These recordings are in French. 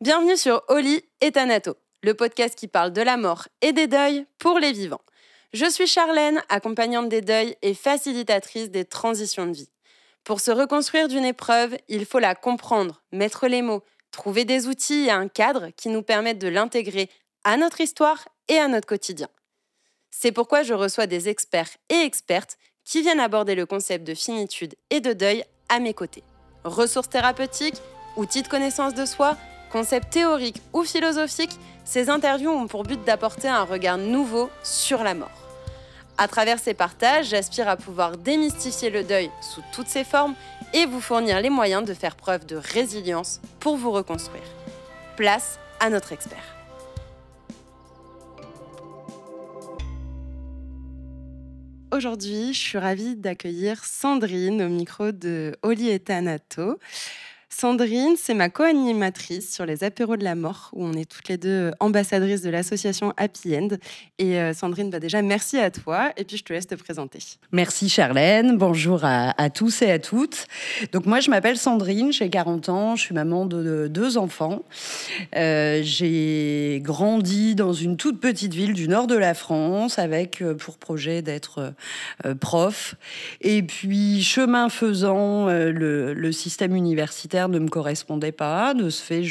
Bienvenue sur Oli et Thanato, le podcast qui parle de la mort et des deuils pour les vivants. Je suis Charlène, accompagnante des deuils et facilitatrice des transitions de vie. Pour se reconstruire d'une épreuve, il faut la comprendre, mettre les mots, trouver des outils et un cadre qui nous permettent de l'intégrer à notre histoire et à notre quotidien. C'est pourquoi je reçois des experts et expertes qui viennent aborder le concept de finitude et de deuil à mes côtés. Ressources thérapeutiques, outils de connaissance de soi, Concept théorique ou philosophique, ces interviews ont pour but d'apporter un regard nouveau sur la mort. À travers ces partages, j'aspire à pouvoir démystifier le deuil sous toutes ses formes et vous fournir les moyens de faire preuve de résilience pour vous reconstruire. Place à notre expert. Aujourd'hui, je suis ravie d'accueillir Sandrine au micro de Oli et. Sandrine, c'est ma co-animatrice sur les apéros de la mort, où on est toutes les deux ambassadrices de l'association Happy End. Et euh, Sandrine, bah déjà, merci à toi. Et puis, je te laisse te présenter. Merci Charlène. Bonjour à, tous et à toutes. Donc, moi, je m'appelle Sandrine, j'ai 40 ans, je suis maman de, deux enfants. Euh, j'ai grandi dans une toute petite ville du nord de la France, avec euh, pour projet d'être prof. Et puis, chemin faisant, le système universitaire ne me correspondait pas. De ce fait,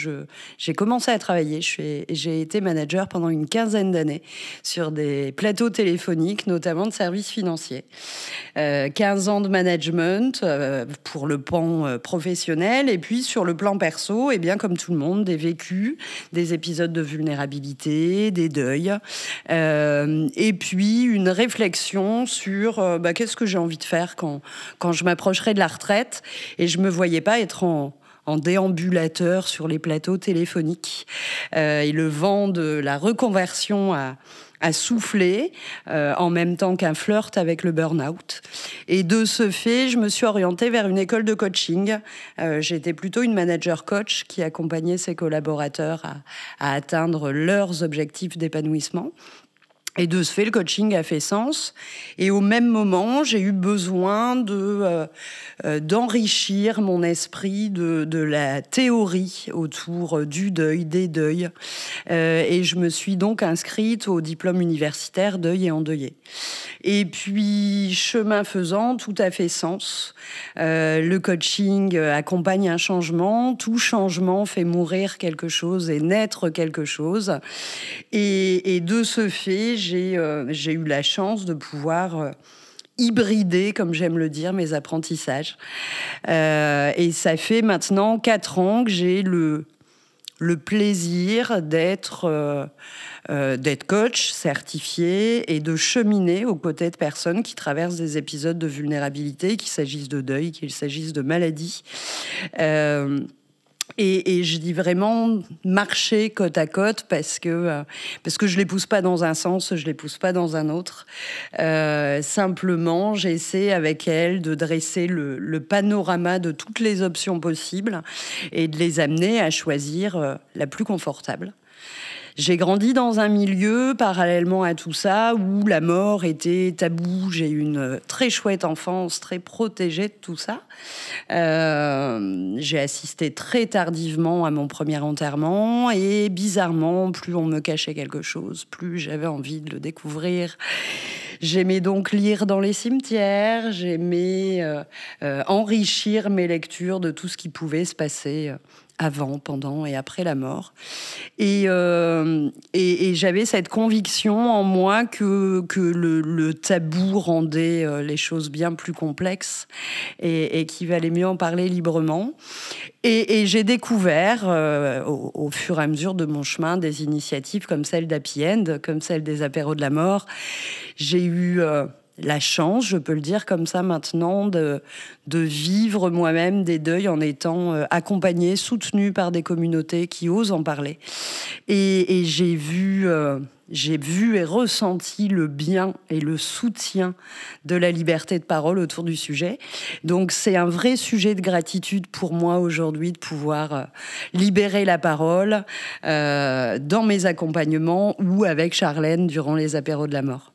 j'ai commencé à travailler. J'ai été manager pendant une quinzaine d'années sur des plateaux téléphoniques, notamment de services financiers. 15 euh, ans de management euh, pour le pan euh, professionnel et puis sur le plan perso, eh bien comme tout le monde, des vécus, des épisodes de vulnérabilité, des deuils, et puis une réflexion sur bah, qu'est-ce que j'ai envie de faire quand, quand je m'approcherai de la retraite. Et je me voyais pas être en, en déambulateur sur les plateaux téléphoniques. Euh, et le vent de la reconversion a, soufflé euh, en même temps qu'un flirt avec le burn-out. Et de ce fait, je me suis orientée vers une école de coaching. Euh, J'étais plutôt une manager coach qui accompagnait ses collaborateurs à atteindre leurs objectifs d'épanouissement. Et de ce fait, le coaching a fait sens. Et au même moment, j'ai eu besoin de euh, euh, d'enrichir mon esprit de, de, la théorie autour du deuil, des deuils. Euh, et je me suis donc inscrite au diplôme universitaire deuil et endeuillé. Et puis, chemin faisant, tout a fait sens. le coaching accompagne un changement. Tout changement fait mourir quelque chose et naître quelque chose. Et, de ce fait, euh, j'ai eu la chance de pouvoir euh, hybrider, comme j'aime le dire, mes apprentissages. Euh, et ça fait maintenant quatre ans que j'ai le, plaisir d'être coach certifié et de cheminer aux côtés de personnes qui traversent des épisodes de vulnérabilité, qu'il s'agisse de deuil, qu'il s'agisse de maladie. Et, je dis vraiment marcher côte à côte parce que, euh, parce que je ne les pousse pas dans un sens, je ne les pousse pas dans un autre. Euh, simplement, j'essaie avec elles de dresser le, panorama de toutes les options possibles et de les amener à choisir euh, la plus confortable. J'ai grandi dans un milieu parallèlement à tout ça où la mort était tabou. J'ai eu une très chouette enfance, très protégée de tout ça. Euh, j'ai assisté très tardivement à mon premier enterrement et bizarrement, plus on me cachait quelque chose, plus j'avais envie de le découvrir. J'aimais donc lire dans les cimetières, j'aimais euh, euh, enrichir mes lectures de tout ce qui pouvait se passer avant, pendant et après la mort. Euh, et, et, j'avais cette conviction en moi que, que le, tabou rendait euh, les choses bien plus complexes et, qu'il valait mieux en parler librement. Et, j'ai découvert euh, au, fur et à mesure de mon chemin des initiatives comme celle d'Happy End, comme celle des apéros de la mort. J'ai eu la chance, je peux le dire comme ça maintenant, de, de vivre moi-même des deuils en étant euh, accompagnée, soutenue par des communautés qui osent en parler. Et, j'ai vu, euh, j'ai vu et ressenti le bien et le soutien de la liberté de parole autour du sujet. Donc c'est un vrai sujet de gratitude pour moi aujourd'hui de pouvoir euh, libérer la parole dans mes accompagnements ou avec Charlène durant les apéros de la mort.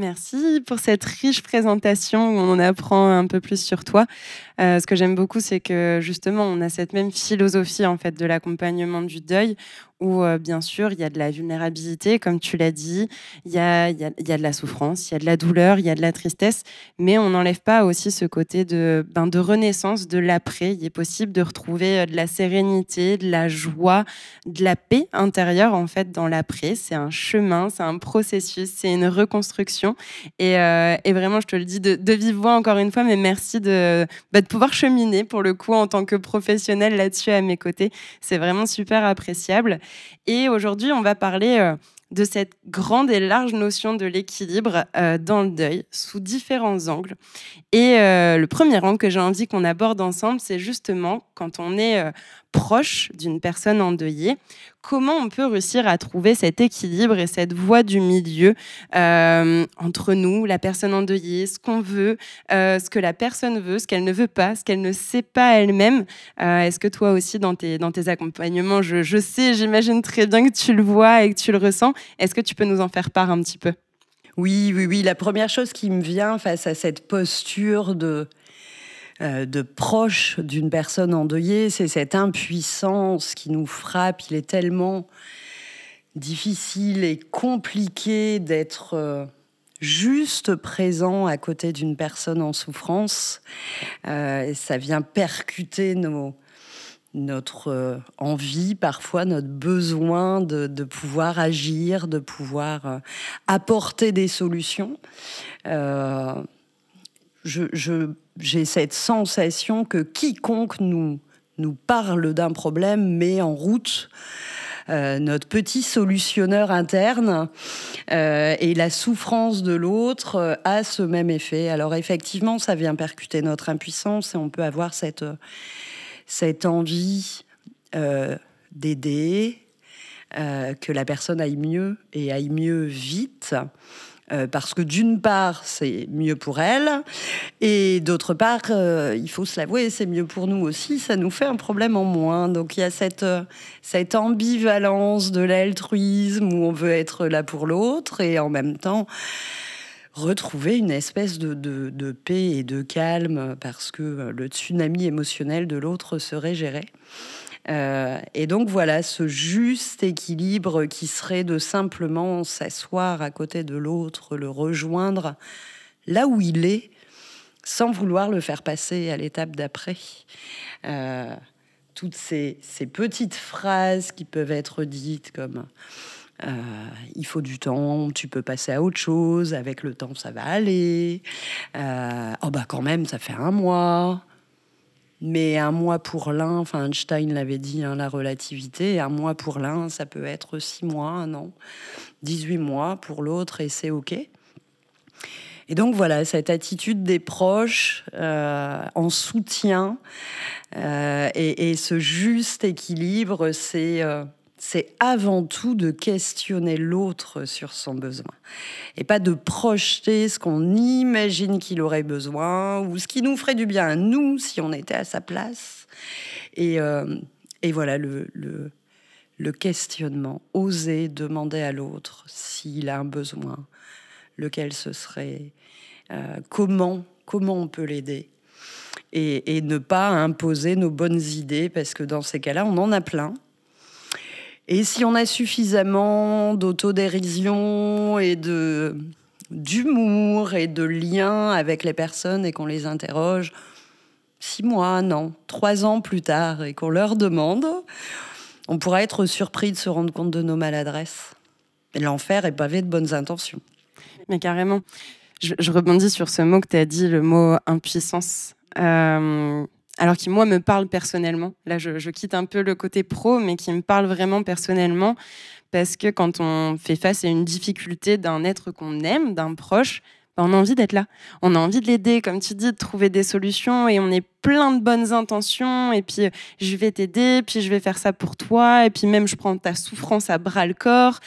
Merci pour cette riche présentation où on apprend un peu plus sur toi. Euh, ce que j'aime beaucoup, c'est que justement, on a cette même philosophie en fait de l'accompagnement du deuil, où euh, bien sûr il y a de la vulnérabilité, comme tu l'as dit, il y a, y, a, y a, de la souffrance, il y a de la douleur, il y a de la tristesse, mais on n'enlève pas aussi ce côté de, ben, de renaissance de l'après. Il est possible de retrouver euh, de la sérénité, de la joie, de la paix intérieure en fait dans l'après. C'est un chemin, c'est un processus, c'est une reconstruction. Et, euh, et, vraiment, je te le dis de, de, vive voix encore une fois, mais merci de, bah, de pouvoir cheminer pour le coup en tant que professionnel là-dessus à mes côtés. C'est vraiment super appréciable. Et aujourd'hui, on va parler euh, de cette grande et large notion de l'équilibre euh, dans le deuil sous différents angles. Et euh, le premier angle que j'ai envie qu'on aborde ensemble, c'est justement quand on est proche d'une personne endeuillée, comment on peut réussir à trouver cet équilibre et cette voie du milieu euh, entre nous, la personne endeuillée, ce qu'on veut, euh, ce que la personne veut, ce qu'elle ne veut pas, ce qu'elle ne sait pas elle-même? Euh, Est-ce que toi aussi, dans tes, dans tes accompagnements, je, je sais, j'imagine très bien que tu le vois et que tu le ressens, est-ce que tu peux nous en faire part un petit peu? Oui, oui, oui. La première chose qui me vient face à cette posture de de proche d'une personne endeuillée, c'est cette impuissance qui nous frappe. Il est tellement difficile et compliqué d'être euh, juste présent à côté d'une personne en souffrance. Euh, ça vient percuter notre envie, parfois notre besoin de, pouvoir agir, de pouvoir apporter des solutions. J'ai cette sensation que quiconque nous, nous parle d'un problème met en route euh, notre petit solutionneur interne euh, et la souffrance de l'autre euh, a ce même effet. Alors effectivement, ça vient percuter notre impuissance et on peut avoir cette, cette envie d'aider, que la personne aille mieux et aille mieux vite. Euh, parce que d'une part, c'est mieux pour elle, et d'autre part, euh, il faut se l'avouer, c'est mieux pour nous aussi, ça nous fait un problème en moins. Donc il y a cette, euh, cette ambivalence de l'altruisme où on veut être là pour l'autre, et en même temps retrouver une espèce de, de, de, paix et de calme parce que le tsunami émotionnel de l'autre serait géré. Euh, et donc voilà, ce juste équilibre qui serait de simplement s'asseoir à côté de l'autre, le rejoindre là où il est, sans vouloir le faire passer à l'étape d'après. Euh, toutes ces, petites phrases qui peuvent être dites comme euh, il faut du temps, tu peux passer à autre chose, avec le temps ça va aller. oh bah quand même, ça fait un mois. Mais un mois pour l'un, enfin Einstein l'avait dit, hein, la relativité, un mois pour l'un, ça peut être six mois, un an, 18 mois pour l'autre, et c'est OK. Et donc voilà, cette attitude des proches euh, en soutien euh, et, ce juste équilibre, c'est euh, c'est avant tout de questionner l'autre sur son besoin et pas de projeter ce qu'on imagine qu'il aurait besoin ou ce qui nous ferait du bien à nous si on était à sa place. Et, euh, voilà le, questionnement, oser demander à l'autre s'il a un besoin, lequel ce serait, euh, comment, comment on peut l'aider. Et ne pas imposer nos bonnes idées parce que dans ces cas-là, on en a plein et si on a suffisamment d'autodérision et de d'humour et de lien avec les personnes et qu'on les interroge six mois, non, trois ans plus tard et qu'on leur demande, on pourra être surpris de se rendre compte de nos maladresses. L'enfer est pavé de bonnes intentions. Mais carrément. Je, je rebondis sur ce mot que tu as dit, le mot impuissance. Euh, alors qui moi me parle personnellement. Là, je, quitte un peu le côté pro, mais qui me parle vraiment personnellement, parce que quand on fait face à une difficulté d'un être qu'on aime, d'un proche, bah, on a envie d'être là. On a envie de l'aider, comme tu dis, de trouver des solutions et on est plein de bonnes intentions et puis je vais t'aider, puis je vais faire ça pour toi et puis même je prends ta souffrance à bras le corps.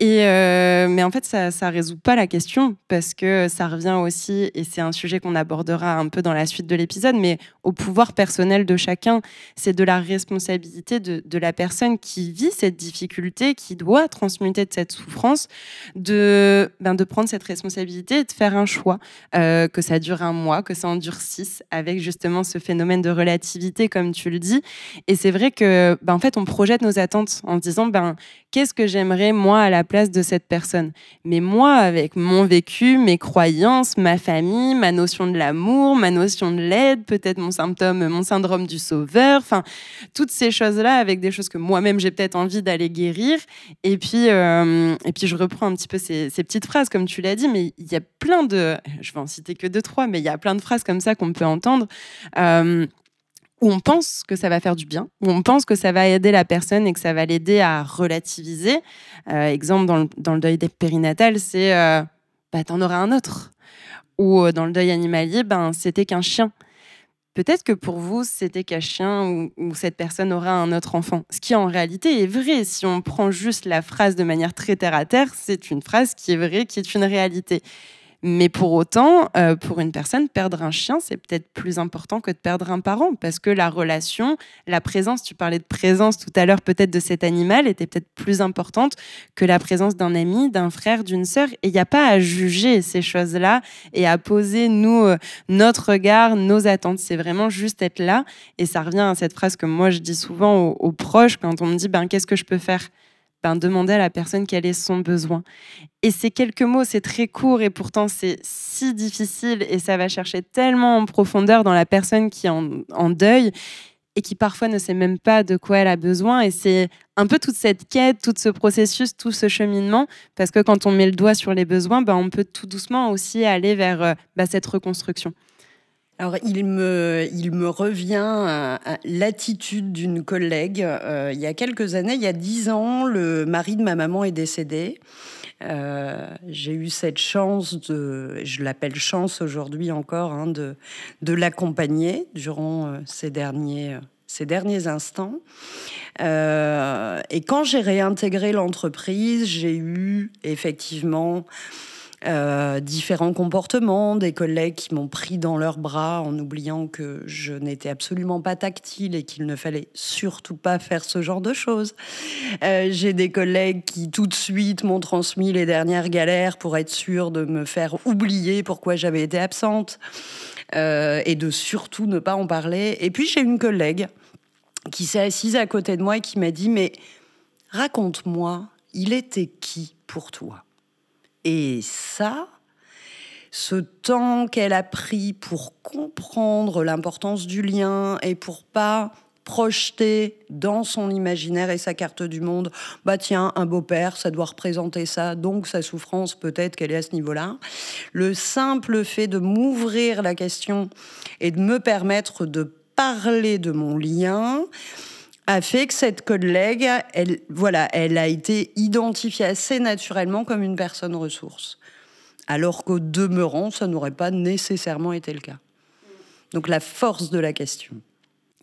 Et euh, mais en fait, ça ne résout pas la question parce que ça revient aussi, et c'est un sujet qu'on abordera un peu dans la suite de l'épisode, mais au pouvoir personnel de chacun. C'est de la responsabilité de, de la personne qui vit cette difficulté, qui doit transmuter de cette souffrance, de, ben, de prendre cette responsabilité et de faire un choix, euh, que ça dure un mois, que ça en dure six, avec justement ce phénomène de relativité, comme tu le dis. Et c'est vrai que, ben, en fait, on projette nos attentes en se disant, ben, qu'est-ce que j'aimerais moi à la place de cette personne? Mais moi, avec mon vécu, mes croyances, ma famille, ma notion de l'amour, ma notion de l'aide, peut-être mon symptôme, mon syndrome du sauveur, enfin, toutes ces choses-là, avec des choses que moi-même j'ai peut-être envie d'aller guérir. Et puis, euh, et puis, je reprends un petit peu ces, petites phrases, comme tu l'as dit, mais il y a plein de, je vais en citer que deux, trois, mais il y a plein de phrases comme ça qu'on peut entendre. Euh, où on pense que ça va faire du bien, où on pense que ça va aider la personne et que ça va l'aider à relativiser. Euh, exemple, dans le, deuil périnatal, c'est euh, bah, t'en auras un autre. Ou euh, dans le deuil animalier, ben, c'était qu'un chien. Peut-être que pour vous, c'était qu'un chien ou, cette personne aura un autre enfant. Ce qui en réalité est vrai. Si on prend juste la phrase de manière très terre à terre, c'est une phrase qui est vraie, qui est une réalité. Mais pour autant, euh, pour une personne, perdre un chien, c'est peut-être plus important que de perdre un parent, parce que la relation, la présence, tu parlais de présence tout à l'heure peut-être de cet animal, était peut-être plus importante que la présence d'un ami, d'un frère, d'une sœur. Et il n'y a pas à juger ces choses-là et à poser, nous, euh, notre regard, nos attentes. C'est vraiment juste être là. Et ça revient à cette phrase que moi, je dis souvent aux, aux proches quand on me dit, ben, qu'est-ce que je peux faire? Ben, demander à la personne quel est son besoin. Et ces quelques mots, c'est très court et pourtant c'est si difficile et ça va chercher tellement en profondeur dans la personne qui est en, deuil et qui parfois ne sait même pas de quoi elle a besoin. Et c'est un peu toute cette quête, tout ce processus, tout ce cheminement, parce que quand on met le doigt sur les besoins, ben, on peut tout doucement aussi aller vers euh, ben, cette reconstruction. Alors, il me, il me revient l'attitude d'une collègue. Euh, il y a quelques années, il y a dix ans, le mari de ma maman est décédé. Euh, j'ai eu cette chance de, je l'appelle chance aujourd'hui encore, hein, de, de l'accompagner durant euh, ces derniers, ces derniers instants. et quand j'ai réintégré l'entreprise, j'ai eu effectivement euh, différents comportements, des collègues qui m'ont pris dans leurs bras en oubliant que je n'étais absolument pas tactile et qu'il ne fallait surtout pas faire ce genre de choses. Euh, j'ai des collègues qui tout de suite m'ont transmis les dernières galères pour être sûr de me faire oublier pourquoi j'avais été absente euh, et de surtout ne pas en parler. Et puis j'ai une collègue qui s'est assise à côté de moi et qui m'a dit mais raconte-moi, il était qui pour toi? Et ça, ce temps qu'elle a pris pour comprendre l'importance du lien et pour pas projeter dans son imaginaire et sa carte du monde, bah tiens, un beau-père, ça doit représenter ça, donc sa souffrance, peut-être qu'elle est à ce niveau-là. Le simple fait de m'ouvrir la question et de me permettre de parler de mon lien, a fait que cette collègue, elle, voilà, elle a été identifiée assez naturellement comme une personne ressource. Alors qu'au demeurant, ça n'aurait pas nécessairement été le cas. Donc la force de la question.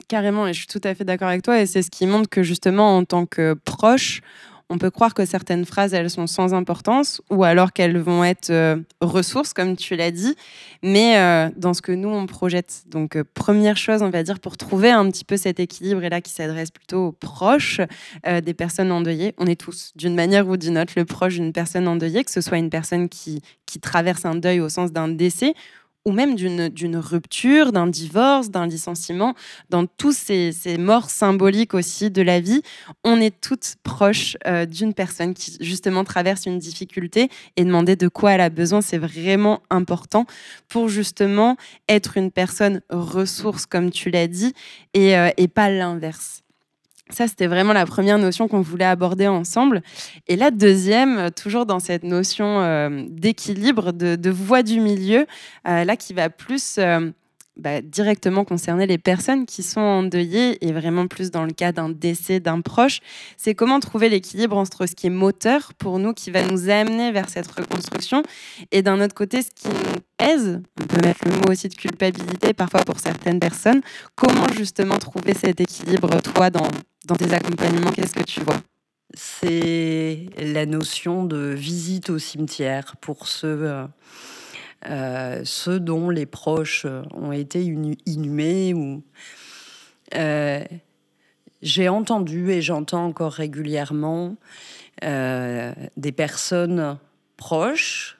Carrément, et je suis tout à fait d'accord avec toi, et c'est ce qui montre que justement, en tant que proche, on peut croire que certaines phrases, elles sont sans importance, ou alors qu'elles vont être euh, ressources, comme tu l'as dit, mais euh, dans ce que nous, on projette. Donc, euh, première chose, on va dire, pour trouver un petit peu cet équilibre, et là qui s'adresse plutôt aux proches des personnes endeuillées, on est tous, d'une manière ou d'une autre, le proche d'une personne endeuillée, que ce soit une personne qui, qui traverse un deuil au sens d'un décès, ou même d'une rupture, d'un divorce, d'un licenciement, dans tous ces, morts symboliques aussi de la vie, on est toutes proches euh, d'une personne qui justement traverse une difficulté et demander de quoi elle a besoin, c'est vraiment important pour justement être une personne ressource, comme tu l'as dit, et, euh, et pas l'inverse. Ça, c'était vraiment la première notion qu'on voulait aborder ensemble. Et la deuxième, toujours dans cette notion euh, d'équilibre, de, voie du milieu, euh, là qui va plus euh, bah, directement concerner les personnes qui sont endeuillées et vraiment plus dans le cas d'un décès d'un proche. C'est comment trouver l'équilibre entre ce qui est moteur pour nous, qui va nous amener vers cette reconstruction, et d'un autre côté, ce qui nous pèse, on peut mettre le mot aussi de culpabilité parfois pour certaines personnes. Comment justement trouver cet équilibre, toi, dans, dans tes accompagnements Qu'est-ce que tu vois? C'est la notion de visite au cimetière pour ceux, euh, euh, dont les proches ont été inhumés. Euh, j'ai entendu et j'entends encore régulièrement des personnes proches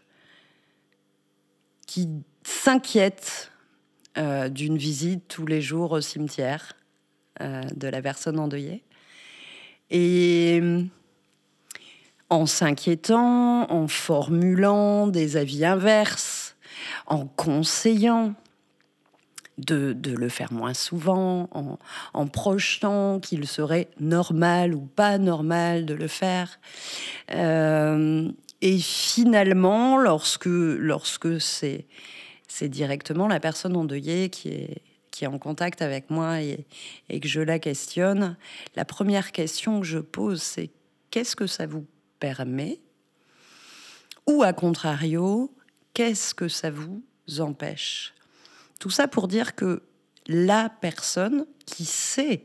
qui s'inquiètent d'une visite tous les jours au cimetière de la personne endeuillée. Et en s'inquiétant, en formulant des avis inverses, en conseillant de, le faire moins souvent, en, projetant qu'il serait normal ou pas normal de le faire. Euh, et finalement, lorsque, lorsque c'est, c'est directement la personne endeuillée qui est, qui en contact avec moi et, que je la questionne, la première question que je pose, c'est qu'est-ce que ça vous permet? Ou à contrario, qu'est-ce que ça vous empêche? Tout ça pour dire que la personne qui sait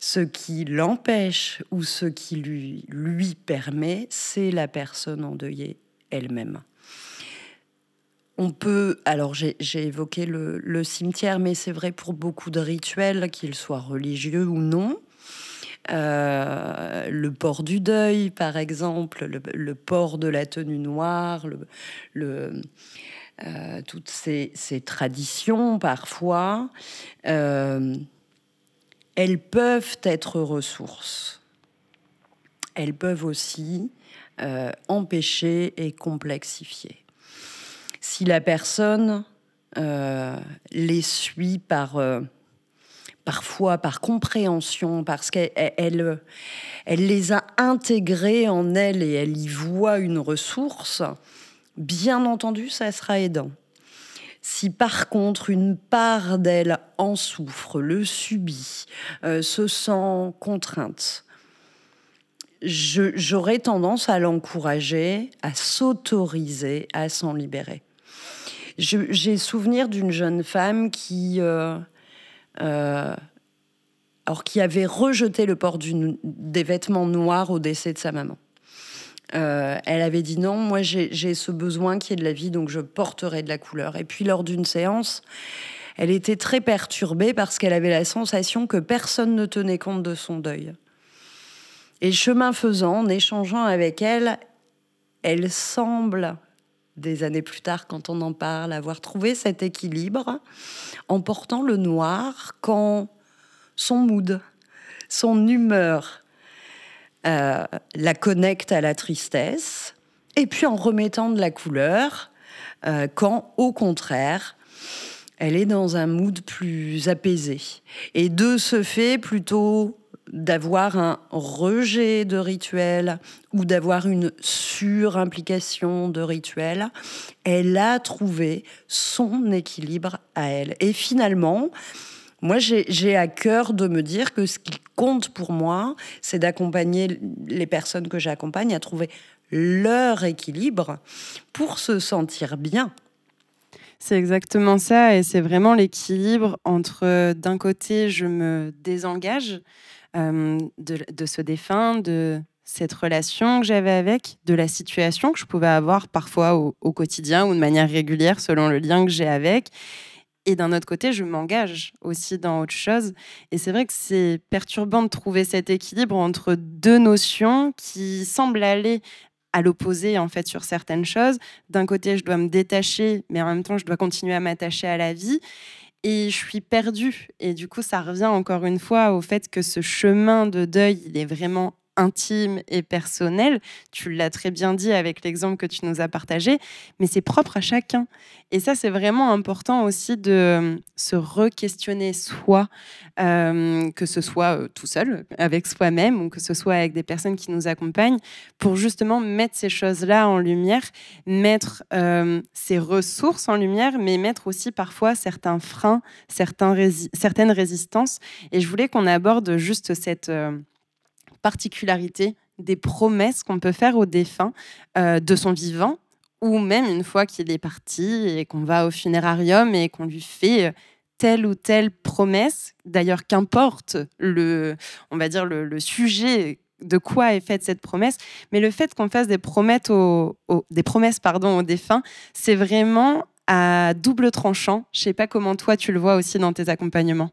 ce qui l'empêche ou ce qui lui, lui permet, c'est la personne endeuillée elle-même. On peut, alors j'ai évoqué le, cimetière, mais c'est vrai pour beaucoup de rituels, qu'ils soient religieux ou non. Euh, le port du deuil, par exemple, le, port de la tenue noire, euh, toutes ces, traditions, parfois, euh, elles peuvent être ressources. Elles peuvent aussi empêcher et complexifier si la personne euh, les suit par euh, parfois par compréhension, parce qu'elle elle, les a intégrés en elle et elle y voit une ressource, bien entendu, ça sera aidant. Si par contre une part d'elle en souffre, le subit, euh, se sent contrainte, j'aurais tendance à l'encourager, à s'autoriser à s'en libérer. J'ai souvenir d'une jeune femme qui, euh, euh, alors, qui avait rejeté le port des vêtements noirs au décès de sa maman. Euh, elle avait dit non, moi j'ai ce besoin qui est de la vie, donc je porterai de la couleur. Et puis lors d'une séance, elle était très perturbée parce qu'elle avait la sensation que personne ne tenait compte de son deuil. Et chemin faisant, en échangeant avec elle, elle semble des années plus tard, quand on en parle, avoir trouvé cet équilibre en portant le noir quand son mood, son humeur euh, la connecte à la tristesse, et puis en remettant de la couleur euh, quand, au contraire, elle est dans un mood plus apaisé. Et de ce fait, plutôt d'avoir un rejet de rituel ou d'avoir une surimplication de rituel, elle a trouvé son équilibre à elle. Et finalement, moi, j'ai à cœur de me dire que ce qui compte pour moi, c'est d'accompagner les personnes que j'accompagne à trouver leur équilibre pour se sentir bien. C'est exactement ça, et c'est vraiment l'équilibre entre, d'un côté, je me désengage, euh, de, ce défunt, de cette relation que j'avais avec, de la situation que je pouvais avoir parfois au, quotidien ou de manière régulière selon le lien que j'ai avec. Et d'un autre côté, je m'engage aussi dans autre chose. Et c'est vrai que c'est perturbant de trouver cet équilibre entre deux notions qui semblent aller à l'opposé en fait sur certaines choses. D'un côté, je dois me détacher, mais en même temps, je dois continuer à m'attacher à la vie et je suis perdue. Et du coup, ça revient encore une fois au fait que ce chemin de deuil, il est vraiment intime et personnel. Tu l'as très bien dit avec l'exemple que tu nous as partagé, mais c'est propre à chacun. Et ça, c'est vraiment important aussi de euh, se re-questionner soi, euh, que ce soit euh, tout seul, avec soi-même, ou que ce soit avec des personnes qui nous accompagnent, pour justement mettre ces choses-là en lumière, mettre ces ressources en lumière, mais mettre aussi parfois certains freins, certains certaines résistances. Et je voulais qu'on aborde juste cette particularité des promesses qu'on peut faire au défunt de son vivant ou même une fois qu'il est parti et qu'on va au funérarium et qu'on lui fait euh, telle ou telle promesse. D'ailleurs, qu'importe le, on va dire le, sujet de quoi est faite cette promesse, mais le fait qu'on fasse des promesses aux, pardon aux défunts, c'est vraiment à double tranchant. Je sais pas comment toi tu le vois aussi dans tes accompagnements.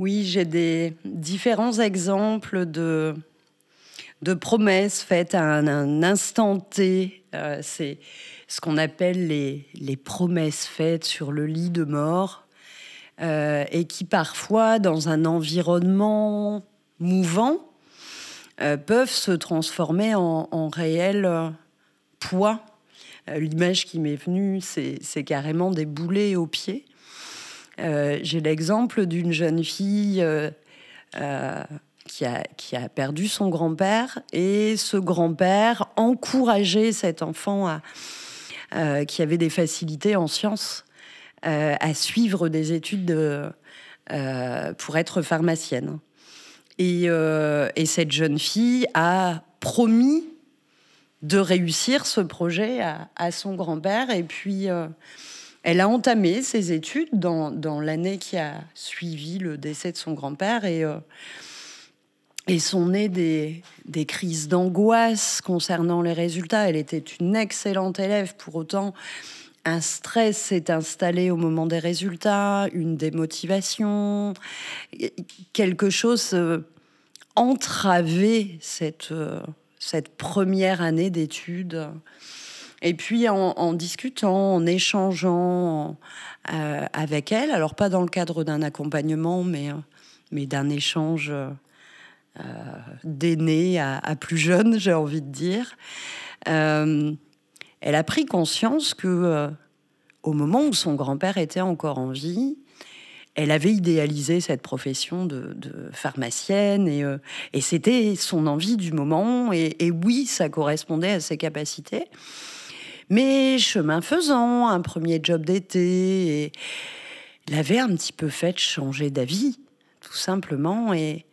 Oui, j'ai des différents exemples de de promesses faites à un, instant T. Euh, c'est ce qu'on appelle les, les, promesses faites sur le lit de mort euh, et qui parfois, dans un environnement mouvant, euh, peuvent se transformer en, en réel poids. L'image qui m'est venue, c'est carrément des boulets aux pieds. J'ai l'exemple d'une jeune fille qui a, perdu son grand-père et ce grand-père encourageait cet enfant euh, qui avait des facilités en sciences euh, à suivre des études euh, pour être pharmacienne. Et, cette jeune fille a promis de réussir ce projet à, son grand-père et puis elle a entamé ses études dans, l'année qui a suivi le décès de son grand-père et et sont nées des, des crises d'angoisse concernant les résultats. Elle était une excellente élève, pour autant, un stress s'est installé au moment des résultats, une démotivation, quelque chose euh, entravé cette, euh, cette première année d'études. Et puis en, discutant, en échangeant euh, avec elle, alors pas dans le cadre d'un accompagnement, mais, mais d'un échange euh, à, plus jeune, j'ai envie de dire. Euh, elle a pris conscience que, euh, au moment où son grand-père était encore en vie, elle avait idéalisé cette profession de, pharmacienne et, c'était son envie du moment. Et, oui, ça correspondait à ses capacités. Mais chemin faisant, un premier job d'été, l'avait un petit peu fait changer d'avis, tout simplement. Et,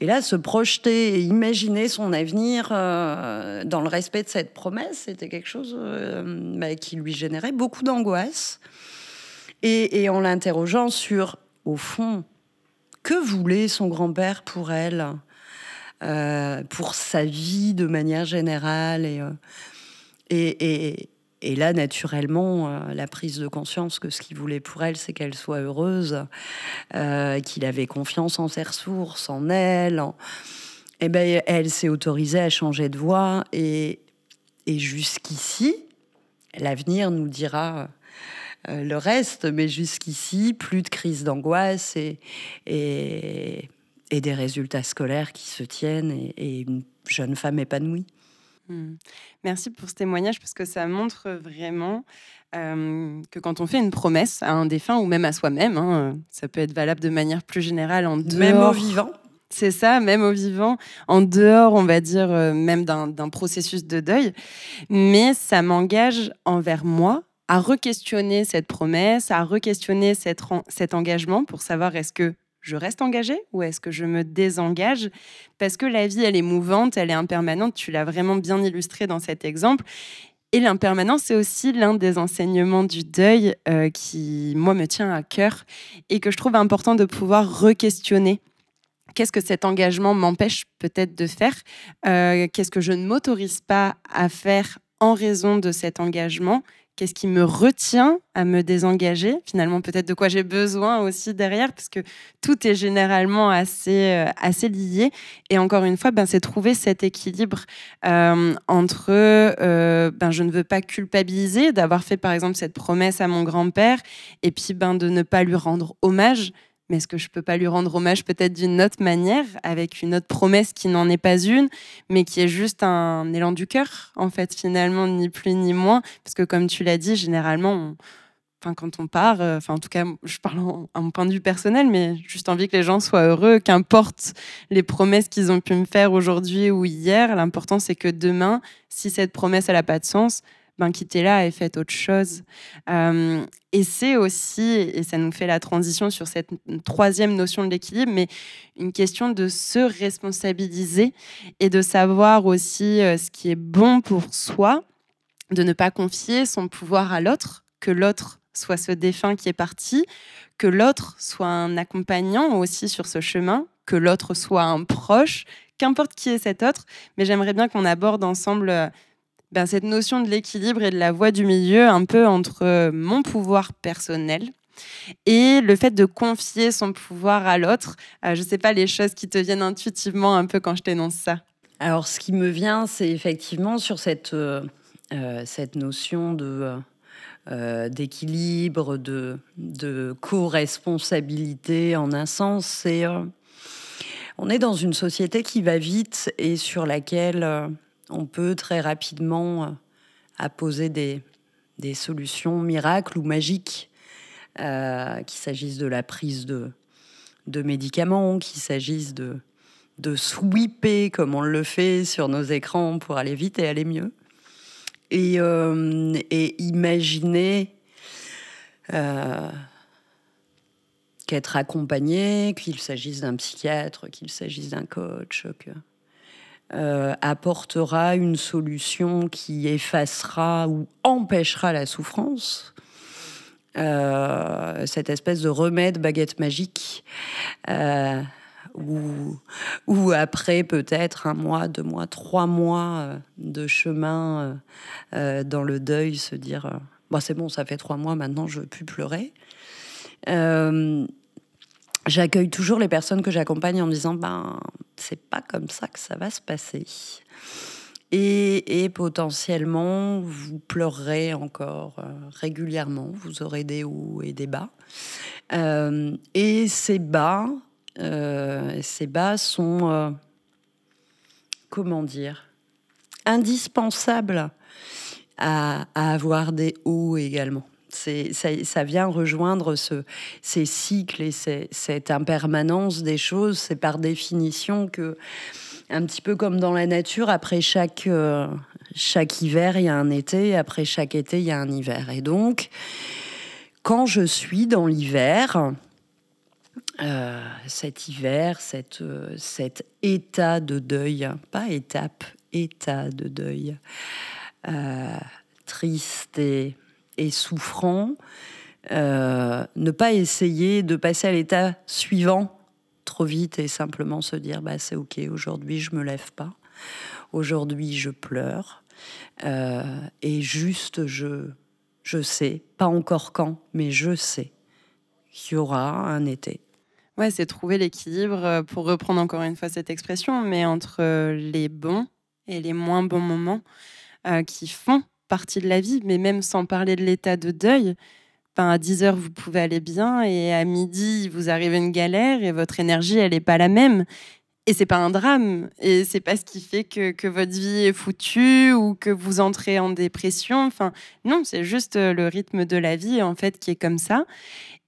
et là, se projeter et imaginer son avenir euh, dans le respect de cette promesse, c'était quelque chose euh, bah, qui lui générait beaucoup d'angoisse. Et, en l'interrogeant sur, au fond, que voulait son grand-père pour elle, euh, pour sa vie de manière générale, et, et, et là, naturellement, euh, la prise de conscience que ce qu'il voulait pour elle, c'est qu'elle soit heureuse, euh, qu'il avait confiance en ses ressources, en elle. Eh ben, elle s'est autorisée à changer de voie. Et, jusqu'ici, l'avenir nous dira euh, le reste, mais jusqu'ici, plus de crise d'angoisse et, et, des résultats scolaires qui se tiennent et une jeune femme épanouie. Mmh. Merci pour ce témoignage parce que ça montre vraiment que quand on fait une promesse à un défunt ou même à soi-même, hein, ça peut être valable de manière plus générale en dehors. Même au vivant. C'est ça, même au vivant, en dehors, on va dire, même d'un processus de deuil. Mais ça m'engage envers moi à re-questionner cette promesse, à re-questionner cet engagement pour savoir est-ce que je reste engagée ou est-ce que je me désengage? Parce que la vie, elle est mouvante, elle est impermanente. Tu l'as vraiment bien illustré dans cet exemple. Et l'impermanence, c'est aussi l'un des enseignements du deuil euh, qui, moi, me tient à cœur et que je trouve important de pouvoir re-questionner. Qu'est-ce que cet engagement m'empêche peut-être de faire? Euh, Qu'est-ce que je ne m'autorise pas à faire en raison de cet engagement? Qu'est-ce qui me retient à me désengager Finalement, peut-être de quoi j'ai besoin aussi derrière, parce que tout est généralement assez, euh, assez lié. Et encore une fois, ben, c'est trouver cet équilibre euh, entre euh, ben, je ne veux pas culpabiliser d'avoir fait par exemple cette promesse à mon grand-père, et puis ben, de ne pas lui rendre hommage mais est-ce que je peux pas lui rendre hommage peut-être d'une autre manière, avec une autre promesse qui n'en est pas une, mais qui est juste un élan du cœur, en fait, finalement, ni plus ni moins, parce que comme tu l'as dit, généralement, enfin, quand on part, euh, enfin, en tout cas, je parle à mon point de vue personnel, mais juste envie que les gens soient heureux, qu'importe les promesses qu'ils ont pu me faire aujourd'hui ou hier, l'important c'est que demain, si cette promesse elle n'a pas de sens, ben, quittez-la et faites autre chose. Euh, et c'est aussi, et ça nous fait la transition sur cette troisième notion de l'équilibre, mais une question de se responsabiliser et de savoir aussi euh, ce qui est bon pour soi, de ne pas confier son pouvoir à l'autre, que l'autre soit ce défunt qui est parti, que l'autre soit un accompagnant aussi sur ce chemin, que l'autre soit un proche, qu'importe qui est cet autre. Mais j'aimerais bien qu'on aborde ensemble euh, ben, cette notion de l'équilibre et de la voie du milieu un peu entre euh, mon pouvoir personnel et le fait de confier son pouvoir à l'autre. Euh, je ne sais pas les choses qui te viennent intuitivement un peu quand je t'énonce ça. Alors ce qui me vient, c'est effectivement sur cette, euh, cette notion de... d'équilibre, de, de co-responsabilité en un sens. C'est, on est dans une société qui va vite et sur laquelle on peut très rapidement euh, apposer des, solutions miracles ou magiques, euh, qu'il s'agisse de la prise de, médicaments, qu'il s'agisse de, de sweeper comme on le fait sur nos écrans pour aller vite et aller mieux. Et, euh, et imaginer qu'être accompagné, qu'il s'agisse d'un psychiatre, qu'il s'agisse d'un coach, que, euh, apportera une solution qui effacera ou empêchera la souffrance. Euh, cette espèce de remède baguette magique, euh, ou, après peut-être un mois, deux mois, trois mois de chemin dans le deuil, se dire bon, c'est bon, ça fait trois mois, maintenant je veux plus pleurer. J'accueille toujours les personnes que j'accompagne en disant ben c'est pas comme ça que ça va se passer. Et, potentiellement, vous pleurerez encore euh, régulièrement, vous aurez des hauts et des bas. Euh, et ces bas, euh, ces bas sont, comment dire, indispensables à avoir des hauts également ça, vient rejoindre ce, ces cycles et cette impermanence des choses. C'est par définition que, un petit peu comme dans la nature, après chaque, euh, chaque hiver, il y a un été, après chaque été, il y a un hiver. Et donc, quand je suis dans l'hiver, euh, cet hiver, cette, euh, cet état de deuil, pas étape, état de deuil, triste et et souffrant, euh, ne pas essayer de passer à l'état suivant trop vite et simplement se dire bah, c'est ok, aujourd'hui je me lève pas, aujourd'hui je pleure, euh, et juste je, je sais, pas encore quand, mais je sais qu'il y aura un été. Ouais, c'est trouver l'équilibre, euh, pour reprendre encore une fois cette expression, mais entre les bons et les moins bons moments qui font partie de la vie, mais même sans parler de l'état de deuil, ben à 10 heures, vous pouvez aller bien et à midi, vous arrive une galère et votre énergie, elle n'est pas la même. Et c'est pas un drame. Et c'est pas ce qui fait que, que, votre vie est foutue ou que vous entrez en dépression. Enfin, non, c'est juste le rythme de la vie, en fait, qui est comme ça.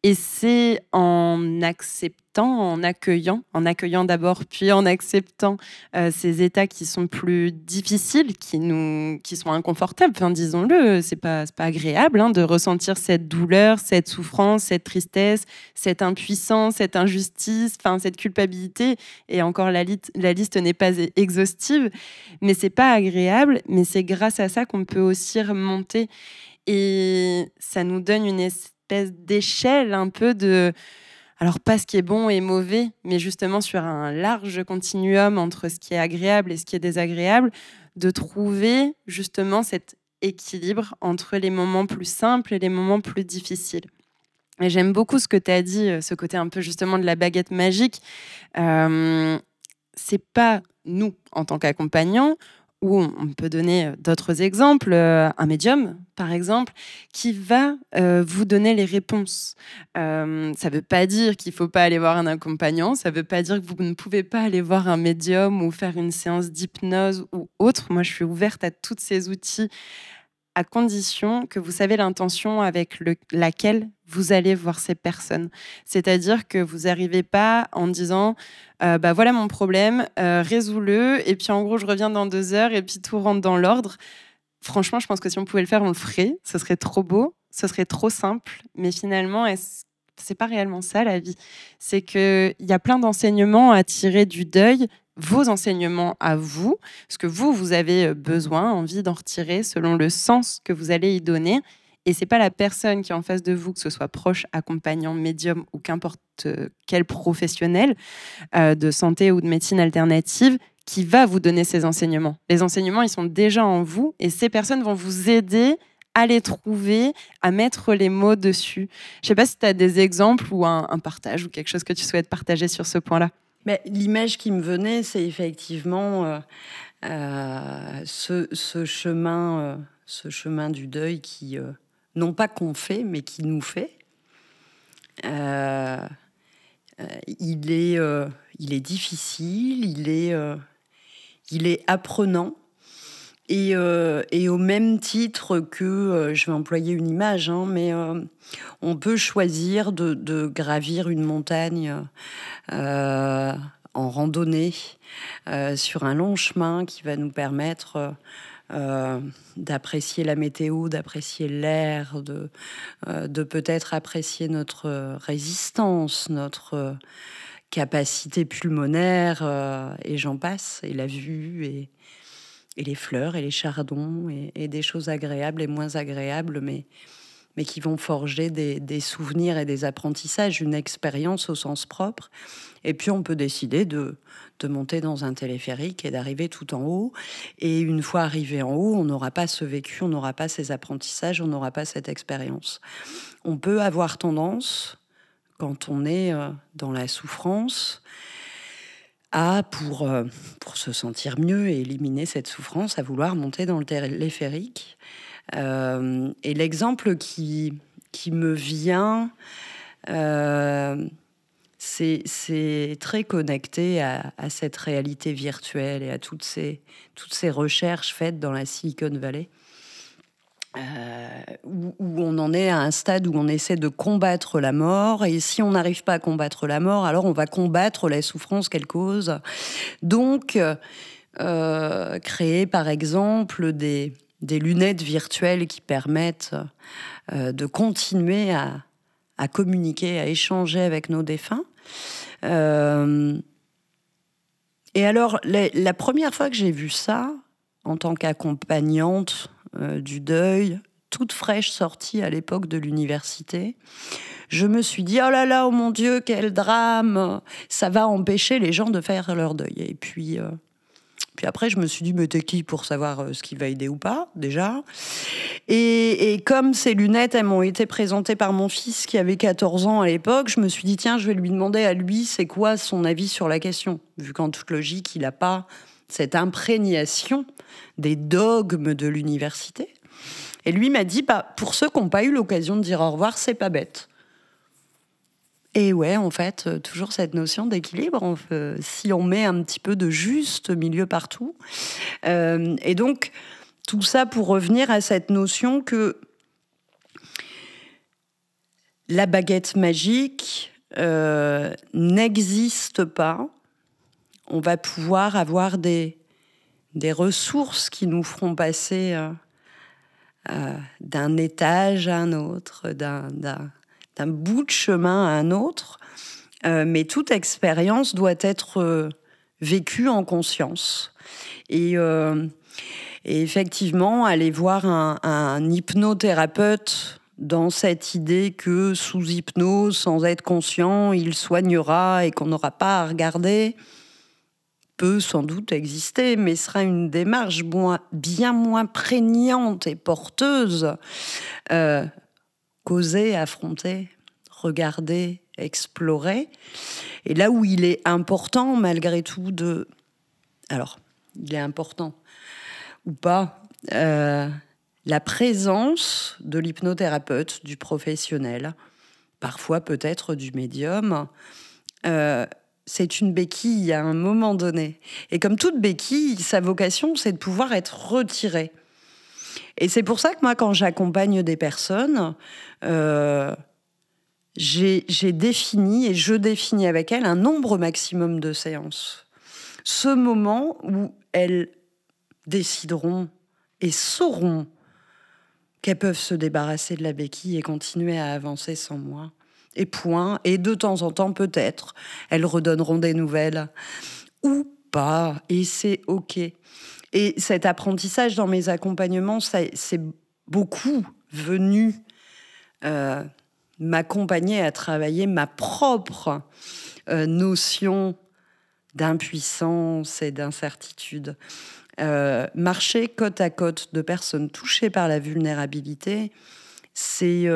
Et c'est en acceptant, en accueillant, en accueillant d'abord, puis en acceptant euh, ces états qui sont plus difficiles, qui nous, qui sont inconfortables. Disons-le, c'est pas, pas agréable hein, de ressentir cette douleur, cette souffrance, cette tristesse, cette impuissance, cette injustice, cette culpabilité. Et encore, la, la liste n'est pas exhaustive, mais c'est pas agréable. Mais c'est grâce à ça qu'on peut aussi remonter. Et ça nous donne une espèce d'échelle un peu de... Alors pas ce qui est bon et mauvais, mais justement sur un large continuum entre ce qui est agréable et ce qui est désagréable, de trouver justement cet équilibre entre les moments plus simples et les moments plus difficiles. Et j'aime beaucoup ce que tu as dit, euh, ce côté un peu justement de la baguette magique. Euh, c'est pas nous, en tant qu'accompagnants, ou on peut donner d'autres exemples, un médium par exemple, qui va vous donner les réponses. ça ne veut pas dire qu'il ne faut pas aller voir un accompagnant, ça ne veut pas dire que vous ne pouvez pas aller voir un médium ou faire une séance d'hypnose ou autre. Moi, je suis ouverte à tous ces outils à condition que vous savez l'intention avec laquelle vous allez voir ces personnes. C'est-à-dire que vous n'arrivez pas en disant euh, bah voilà mon problème, euh, résous-le, et puis en gros je reviens dans deux heures et puis tout rentre dans l'ordre. Franchement, je pense que si on pouvait le faire, on le ferait. Ce serait trop beau, ce serait trop simple, mais finalement, c'est pas réellement ça la vie. C'est qu'il y a plein d'enseignements à tirer du deuil vos enseignements à vous, ce que vous, vous avez euh, besoin, envie d'en retirer selon le sens que vous allez y donner. Et c'est pas la personne qui est en face de vous, que ce soit proche, accompagnant, médium ou qu'importe euh, quel professionnel euh, de santé ou de médecine alternative, qui va vous donner ces enseignements. Les enseignements, ils sont déjà en vous et ces personnes vont vous aider à les trouver, à mettre les mots dessus. Je sais pas si tu as des exemples ou un partage ou quelque chose que tu souhaites partager sur ce point-là. L'image qui me venait, c'est effectivement euh, euh, ce, chemin, euh, ce chemin du deuil qui, non pas qu'on fait, mais qui nous fait. il, est, il est difficile, il est, il est apprenant. Et, et, au même titre que, je vais employer une image, hein, mais on peut choisir de, gravir une montagne euh, en randonnée euh, sur un long chemin qui va nous permettre euh, d'apprécier la météo, d'apprécier l'air, de, de peut-être apprécier notre résistance, notre capacité pulmonaire, et j'en passe, et la vue, et, et les fleurs, et les chardons, et, des choses agréables et moins agréables, mais mais qui vont forger des, souvenirs et des apprentissages, une expérience au sens propre. Et puis on peut décider de, de monter dans un téléphérique et d'arriver tout en haut. Et une fois arrivé en haut, on n'aura pas ce vécu, on n'aura pas ces apprentissages, on n'aura pas cette expérience. On peut avoir tendance, quand on est euh, dans la souffrance, à, pour, euh, pour se sentir mieux et éliminer cette souffrance, à vouloir monter dans le téléphérique euh, et l'exemple qui, qui me vient, euh, c'est très connecté à, cette réalité virtuelle et à toutes ces, toutes ces recherches faites dans la Silicon Valley. Euh, en est à un stade où on essaie de combattre la mort, et si on n'arrive pas à combattre la mort, alors on va combattre la souffrance qu'elle cause. Donc, créer par exemple des, lunettes virtuelles qui permettent euh, de continuer à, communiquer, à échanger avec nos défunts. Euh, et alors, la, première fois que j'ai vu ça, en tant qu'accompagnante euh, du deuil, toute fraîche sortie à l'époque de l'université, je me suis dit, oh là là, oh mon Dieu, quel drame, ça va empêcher les gens de faire leur deuil. Et puis, puis après, je me suis dit, mais t'es qui pour savoir euh, ce qui va aider ou pas, déjà? Et, comme ces lunettes, elles m'ont été présentées par mon fils qui avait 14 ans à l'époque, je me suis dit, tiens, je vais lui demander à lui, c'est quoi son avis sur la question? Vu qu'en toute logique, il n'a pas cette imprégnation des dogmes de l'université. Et lui m'a dit, bah, pour ceux qui n'ont pas eu l'occasion de dire au revoir, c'est pas bête. Et ouais, en fait, euh, toujours cette notion d'équilibre, si on met un petit peu de juste milieu partout. Euh, et donc, tout ça pour revenir à cette notion que la baguette magique euh, n'existe pas. On va pouvoir avoir des, des ressources qui nous feront passer d'un étage à un autre, d'un bout de chemin à un autre, euh, mais toute expérience doit être euh, vécue en conscience. Euh, et, effectivement, aller voir un, un, hypnothérapeute dans cette idée que sous hypnose, sans être conscient, il soignera et qu'on n'aura pas à regarder, peut sans doute exister, mais sera une démarche bien moins prégnante et porteuse causer, affronter, regarder, explorer. Et là où il est important, malgré tout, de... Alors, il est important. ou pas, la présence de l'hypnothérapeute, du professionnel, parfois peut-être du médium, c'est une béquille à un moment donné. Et comme toute béquille, sa vocation, c'est de pouvoir être retirée. Et c'est pour ça que moi, quand j'accompagne des personnes, euh, j'ai défini et je définis avec elles un nombre maximum de séances. Ce moment où elles décideront et sauront qu'elles peuvent se débarrasser de la béquille et continuer à avancer sans moi et point. Et de temps en temps, peut-être, elles redonneront des nouvelles ou pas. Et c'est OK. Et cet apprentissage dans mes accompagnements, c'est beaucoup venu euh, m'accompagner à travailler ma propre euh, notion d'impuissance et d'incertitude. Euh, marcher côte à côte de personnes touchées par la vulnérabilité, c'est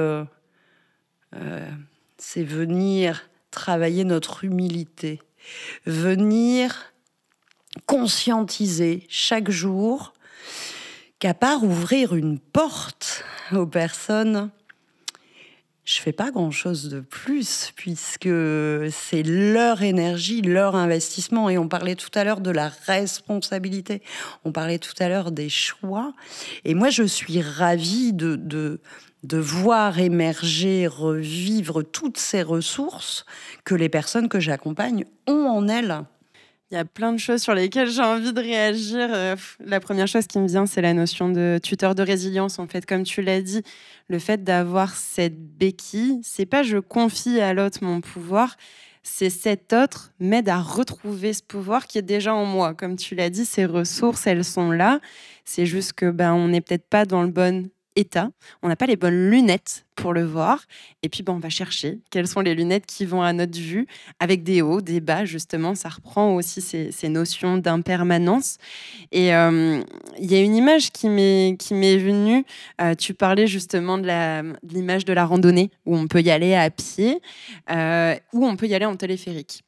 c'est venir travailler notre humilité, venir conscientiser chaque jour qu'à part ouvrir une porte aux personnes, je fais pas grand chose de plus puisque c'est leur énergie, leur investissement. Et on parlait tout à l'heure de la responsabilité, on parlait tout à l'heure des choix. Et moi, je suis ravie de, de, de voir émerger, revivre toutes ces ressources que les personnes que j'accompagne ont en elles. Il y a plein de choses sur lesquelles j'ai envie de réagir. Euh, la première chose qui me vient, c'est la notion de tuteur de résilience. En fait, comme tu l'as dit, le fait d'avoir cette béquille, c'est pas je confie à l'autre mon pouvoir, c'est cet autre m'aide à retrouver ce pouvoir qui est déjà en moi. Comme tu l'as dit, ces ressources, elles sont là. C'est juste que ben on n'est peut-être pas dans le bon état. On n'a pas les bonnes lunettes pour le voir. Et puis, bon, on va chercher quelles sont les lunettes qui vont à notre vue, avec des hauts, des bas, justement. Ça reprend aussi ces, notions d'impermanence. Et euh, il y a une image qui m'est venue. Euh, tu parlais justement de l'image de, la randonnée, où on peut y aller à pied, euh, ou on peut y aller en téléphérique.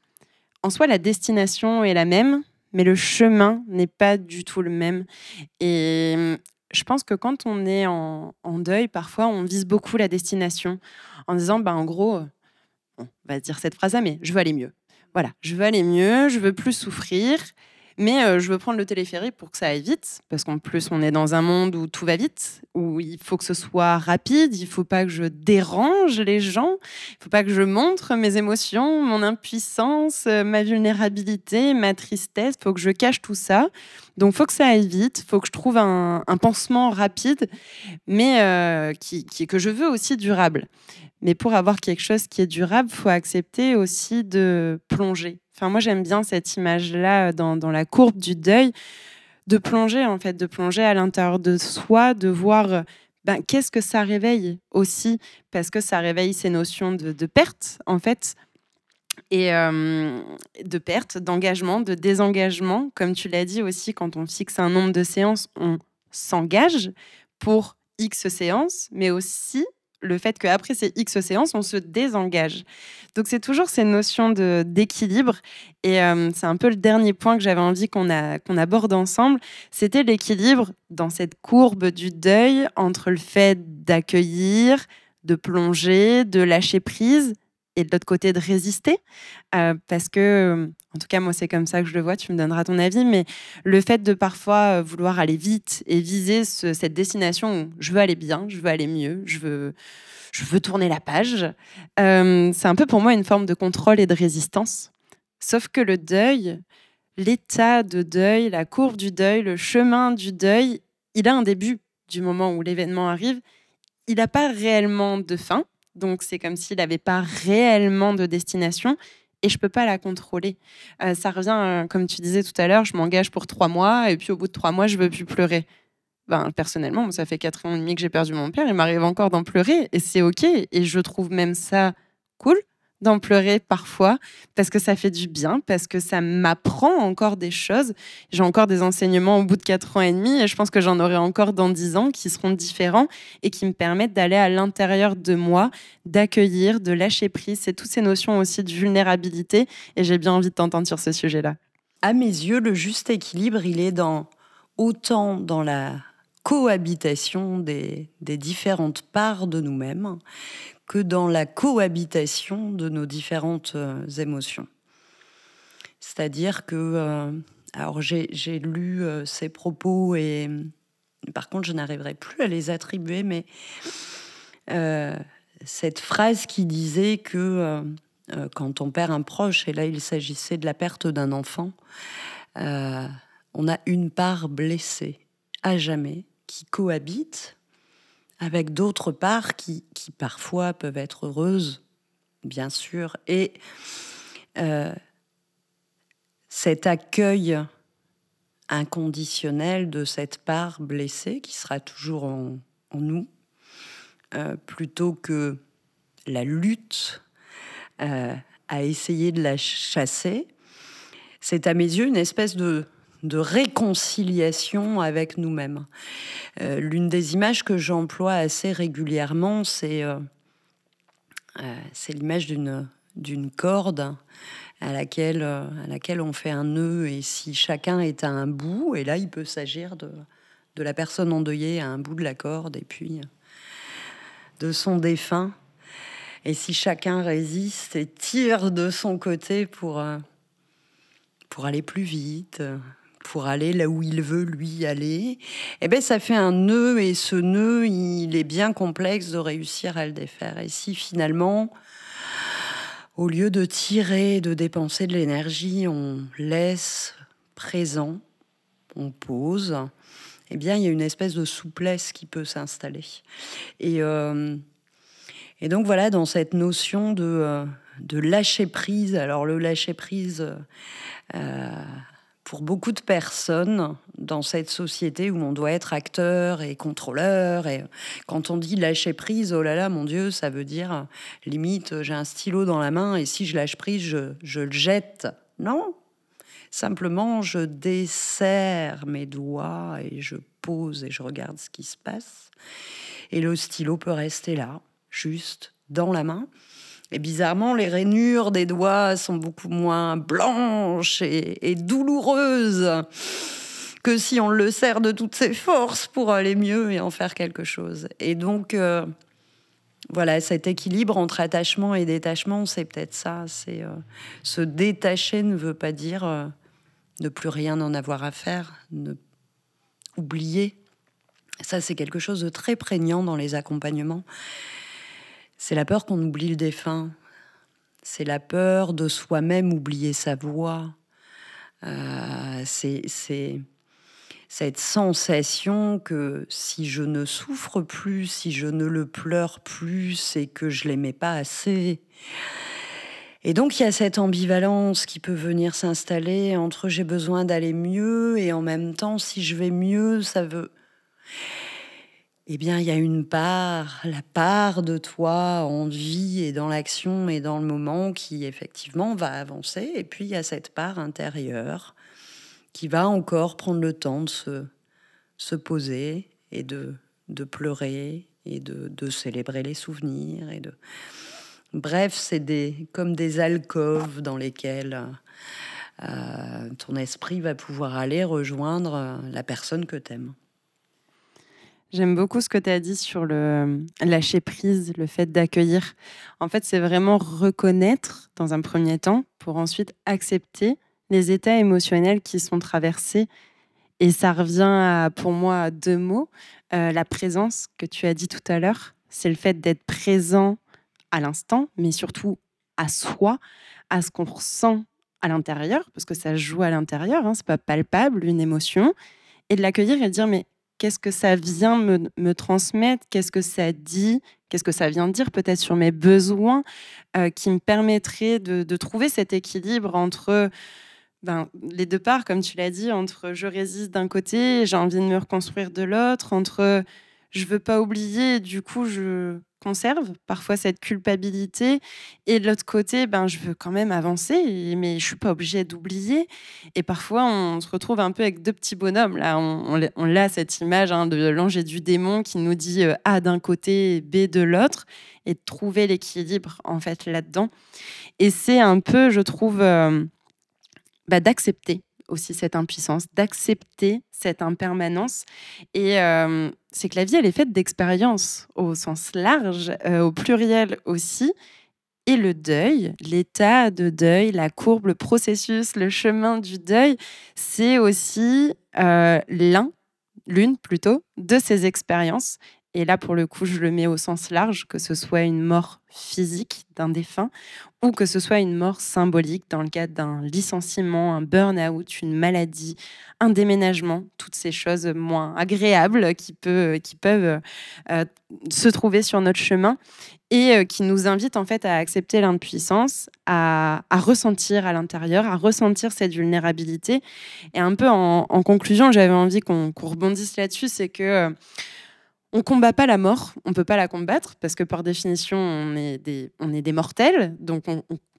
En soi, la destination est la même, mais le chemin n'est pas du tout le même. Et je pense que quand on est en, deuil, parfois, on vise beaucoup la destination en disant, bah, en gros, on va dire cette phrase-là, mais je veux aller mieux. Voilà, je veux aller mieux, je veux plus souffrir. Mais euh, je veux prendre le téléphérique pour que ça aille vite, parce qu'en plus, on est dans un monde où tout va vite, où il faut que ce soit rapide, il faut pas que je dérange les gens, il faut pas que je montre mes émotions, mon impuissance, euh, ma vulnérabilité, ma tristesse, faut que je cache tout ça. Donc, faut que ça aille vite, faut que je trouve un, pansement rapide, mais euh, qui, qui, que je veux aussi durable. Mais pour avoir quelque chose qui est durable, faut accepter aussi de plonger Enfin, moi, j'aime bien cette image-là euh, dans, la courbe du deuil, de plonger, en fait, de plonger à l'intérieur de soi, de voir euh, ben, qu'est-ce que ça réveille aussi, parce que ça réveille ces notions de, perte, en fait, et euh, de perte, d'engagement, de désengagement. Comme tu l'as dit aussi, quand on fixe un nombre de séances, on s'engage pour X séances, mais aussi le fait qu'après ces X séances, on se désengage. Donc c'est toujours ces notions d'équilibre. Et euh, c'est un peu le dernier point que j'avais envie qu'on qu'on aborde ensemble. C'était l'équilibre dans cette courbe du deuil entre le fait d'accueillir, de plonger, de lâcher prise et de l'autre côté de résister. Parce que, en tout cas, moi, c'est comme ça que je le vois, tu me donneras ton avis, mais le fait de parfois vouloir aller vite et viser cette destination où je veux aller bien, je veux aller mieux, je veux, je veux tourner la page, c'est un peu pour moi une forme de contrôle et de résistance. Sauf que le deuil, l'état de deuil, la courbe du deuil, le chemin du deuil, il a un début du moment où l'événement arrive. Il n'a pas réellement de fin donc c'est comme s'il n'avait pas réellement de destination et je peux pas la contrôler. Euh, ça revient, euh, comme tu disais tout à l'heure, je m'engage pour trois mois et puis au bout de trois mois, je veux plus pleurer. Ben, personnellement, ça fait quatre ans et demi que j'ai perdu mon père, il m'arrive encore d'en pleurer et c'est ok. Et je trouve même ça cool d'en pleurer parfois parce que ça fait du bien, parce que ça m'apprend encore des choses. J'ai encore des enseignements au bout de quatre ans et demi et je pense que j'en aurai encore dans dix ans qui seront différents et qui me permettent d'aller à l'intérieur de moi, d'accueillir, de lâcher prise. C'est toutes ces notions aussi de vulnérabilité et j'ai bien envie de t'entendre sur ce sujet-là. À mes yeux, le juste équilibre, il est dans autant dans la cohabitation des, différentes parts de nous-mêmes que dans la cohabitation de nos différentes euh, émotions. C'est-à-dire que, euh, alors j'ai lu euh, ces propos et par contre je n'arriverai plus à les attribuer, mais cette phrase qui disait que quand on perd un proche, et là il s'agissait de la perte d'un enfant, on a une part blessée à jamais qui cohabitent avec d'autres parts qui, parfois peuvent être heureuses, bien sûr. Et euh, cet accueil inconditionnel de cette part blessée qui sera toujours en, nous, euh, plutôt que la lutte euh, à essayer de la chasser, c'est à mes yeux une espèce de, de réconciliation avec nous-mêmes. Euh, l'une des images que j'emploie assez régulièrement, c'est euh, euh, l'image d'une corde à laquelle, à laquelle on fait un nœud et si chacun est à un bout, et là il peut s'agir de, de la personne endeuillée à un bout de la corde et puis de son défunt. Et si chacun résiste et tire de son côté pour, pour aller plus vite, pour aller là où il veut lui aller, eh ben ça fait un nœud et ce nœud il est bien complexe de réussir à le défaire. Et si finalement, au lieu de tirer, de dépenser de l'énergie, on laisse présent, on pose, eh bien il y a une espèce de souplesse qui peut s'installer. Et, euh, donc voilà, dans cette notion de, euh, de lâcher prise, alors le lâcher prise. Euh, pour beaucoup de personnes dans cette société où on doit être acteur et contrôleur. Et quand on dit lâcher prise, oh là là, mon Dieu, ça veut dire limite, j'ai un stylo dans la main et si je lâche prise, je, je le jette. Non, simplement je desserre mes doigts et je pose et je regarde ce qui se passe. Et le stylo peut rester là, juste dans la main. Et bizarrement, les rainures des doigts sont beaucoup moins blanches et, douloureuses que si on le serre de toutes ses forces pour aller mieux et en faire quelque chose. Et donc, euh, voilà, cet équilibre entre attachement et détachement, c'est peut-être ça. C'est euh, se détacher ne veut pas dire euh, ne plus rien en avoir à faire, ne oublier. Ça, c'est quelque chose de très prégnant dans les accompagnements. C'est la peur qu'on oublie le défunt. C'est la peur de soi-même oublier sa voix. Euh, c'est cette sensation que si je ne souffre plus, si je ne le pleure plus, c'est que je l'aimais pas assez. Et donc il y a cette ambivalence qui peut venir s'installer entre j'ai besoin d'aller mieux et en même temps si je vais mieux, ça veut eh bien, il y a une part, la part de toi en vie et dans l'action et dans le moment qui, effectivement, va avancer. Et puis, il y a cette part intérieure qui va encore prendre le temps de se, se poser et de, de pleurer et de, de, célébrer les souvenirs. Et de... Bref, c'est des, comme des alcôves dans lesquelles euh, ton esprit va pouvoir aller rejoindre la personne que tu aimes. J'aime beaucoup ce que tu as dit sur le lâcher prise, le fait d'accueillir. En fait, c'est vraiment reconnaître dans un premier temps pour ensuite accepter les états émotionnels qui sont traversés. Et ça revient à, pour moi à deux mots. Euh, la présence que tu as dit tout à l'heure, c'est le fait d'être présent à l'instant, mais surtout à soi, à ce qu'on ressent à l'intérieur, parce que ça joue à l'intérieur, hein, c'est pas palpable, une émotion, et de l'accueillir et de dire mais qu'est-ce que ça vient me, transmettre, qu'est-ce que ça dit, qu'est-ce que ça vient dire peut-être sur mes besoins euh, qui me permettraient de, trouver cet équilibre entre ben, les deux parts, comme tu l'as dit, entre je résiste d'un côté, j'ai envie de me reconstruire de l'autre, entre je veux pas oublier, du coup je conserve parfois cette culpabilité. Et de l'autre côté, ben, je veux quand même avancer, mais je suis pas obligée d'oublier. Et parfois, on se retrouve un peu avec deux petits bonhommes. Là, on, on, a cette image hein, de l'ange et du démon qui nous dit euh, A d'un côté, B de l'autre, et de trouver l'équilibre en fait là-dedans. Et c'est un peu, je trouve, euh, bah, d'accepter aussi cette impuissance, d'accepter cette impermanence. Et c'est que la vie, elle est faite d'expériences au sens large, au pluriel aussi. Et le deuil, l'état de deuil, la courbe, le processus, le chemin du deuil, c'est aussi l'un, l'une plutôt, de ces expériences. Et là, pour le coup, je le mets au sens large, que ce soit une mort physique d'un défunt ou que ce soit une mort symbolique dans le cadre d'un licenciement, un burn-out, une maladie, un déménagement, toutes ces choses moins agréables qui, peuvent euh, se trouver sur notre chemin et euh, qui nous invitent en fait à accepter l'impuissance, à, ressentir à l'intérieur, à ressentir cette vulnérabilité. Et un peu en, conclusion, j'avais envie qu'on rebondisse là-dessus, c'est que euh, on combat pas la mort, on peut pas la combattre parce que par définition on est des, on est des mortels, donc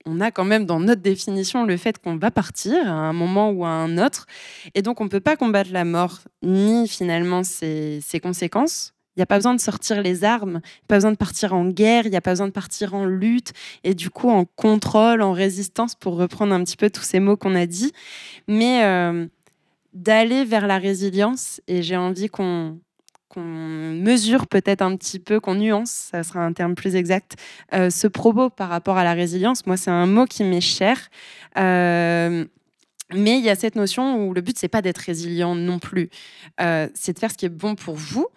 on, a quand même dans notre définition le fait qu'on va partir à un moment ou à un autre, et donc on peut pas combattre la mort ni finalement ses, conséquences. Il n'y a pas besoin de sortir les armes, pas besoin de partir en guerre, il n'y a pas besoin de partir en lutte et du coup en contrôle, en résistance pour reprendre un petit peu tous ces mots qu'on a dit, mais euh, d'aller vers la résilience. Et j'ai envie qu'on qu'on mesure peut-être un petit peu, qu'on nuance, ça sera un terme plus exact, euh, ce propos par rapport à la résilience. Moi, c'est un mot qui m'est cher. Euh, mais il y a cette notion où le but, c'est pas d'être résilient non plus. Euh, c'est de faire ce qui est bon pour vous,